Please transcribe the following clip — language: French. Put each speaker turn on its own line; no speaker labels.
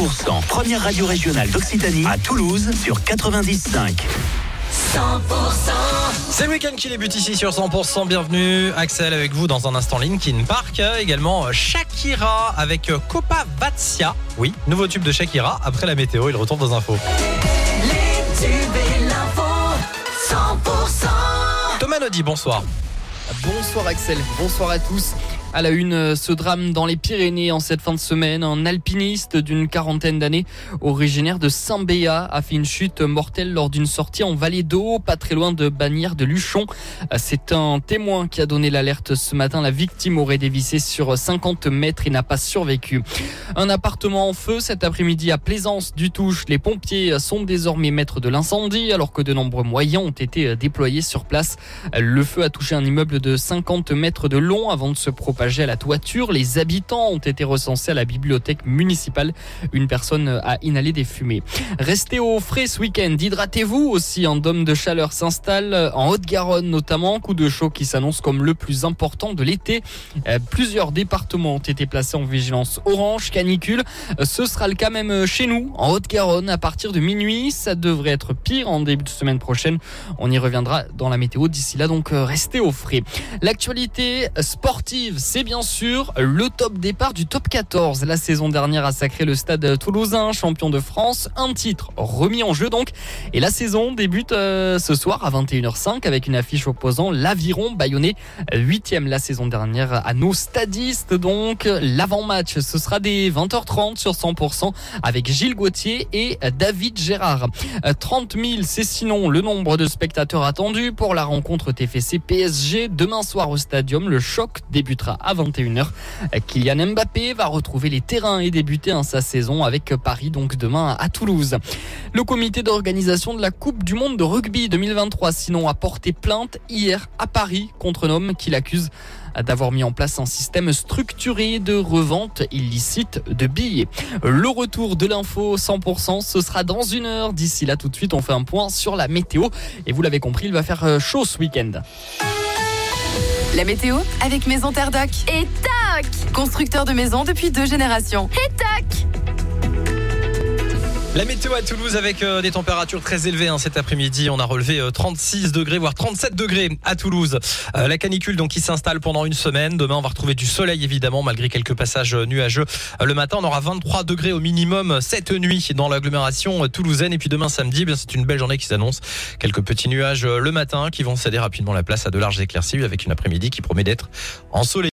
100%, première radio régionale d'Occitanie à Toulouse sur 90.5.
100%
C'est le week-end qui débute ici sur 100%. Bienvenue, Axel, avec vous dans un instant Linkin Park. Également Shakira avec Copa Vatsia. Oui, nouveau tube de Shakira. Après la météo, il retourne dans info.
Les tubes et l'info 100%
Thomas Nodi, bonsoir.
Bonsoir Axel, bonsoir à tous. À la une, euh, ce drame dans les Pyrénées en cette fin de semaine. Un alpiniste d'une quarantaine d'années, originaire de Saint-Béat, a fait une chute mortelle lors d'une sortie en vallée d'eau, pas très loin de Bagnères de Luchon. Euh, C'est un témoin qui a donné l'alerte ce matin. La victime aurait dévissé sur 50 mètres et n'a pas survécu. Un appartement en feu cet après-midi à Plaisance du Touche. Les pompiers sont désormais maîtres de l'incendie alors que de nombreux moyens ont été déployés sur place. Le feu a touché un immeuble de 50 mètres de long avant de se propager à la toiture. Les habitants ont été recensés à la bibliothèque municipale. Une personne a inhalé des fumées. Restez au frais ce week-end. Hydratez-vous aussi. Un dôme de chaleur s'installe en Haute-Garonne notamment. Coup de chaud qui s'annonce comme le plus important de l'été. Euh, Plusieurs départements ont été placés en vigilance orange, canicule. Euh, Ce sera le cas même chez nous, en Haute-Garonne, à partir de minuit. Ça devrait être pire en début de semaine prochaine. On y reviendra dans la météo. D'ici là, donc, euh, restez au frais. L'actualité sportive, c'est bien sûr le top départ du top 14. La saison dernière a sacré le stade toulousain, champion de France. Un titre remis en jeu donc. Et la saison débute euh, ce soir à 21h05 avec une affiche opposant l'Aviron Bayonnais, huitième la saison dernière à nos stadistes. Donc, l'avant-match, ce sera des 20h30 sur 100% avec Gilles Gauthier et David Gérard. Euh, 30 000, c'est sinon le nombre de spectateurs attendus pour la rencontre TFC PSG demain soir au stadium. Le choc débutera à 21h. Euh, Kylian Mbappé va retrouver les terrains et débuter hein, sa saison avec Paris donc demain à Toulouse. Le comité d'organisation de la Coupe du Monde de rugby 2023 sinon a porté plainte hier à Paris contre un homme qui l'accuse d'avoir mis en place un système structuré de revente illicite de billets. Le retour de l'info 100%, ce sera dans une heure. D'ici là, tout de suite, on fait un point sur la météo. Et vous l'avez compris, il va faire euh, chaud ce week-end.
La météo avec Maison Terre Doc.
Et tac
Constructeur de maisons depuis deux générations.
Et tac
La météo à Toulouse avec euh, des températures très élevées hein, cet après-midi. On a relevé euh, 36 degrés, voire 37 degrés à Toulouse. Euh, la canicule donc qui s'installe pendant une semaine. Demain, on va retrouver du soleil évidemment, malgré quelques passages euh, nuageux. Euh, le matin, on aura 23 degrés au minimum cette nuit dans l'agglomération euh, toulousaine. Et puis demain samedi, eh bien c'est une belle journée qui s'annonce. Quelques petits nuages euh, le matin qui vont céder rapidement la place à de larges éclaircies avec une après-midi qui promet d'être ensoleillée.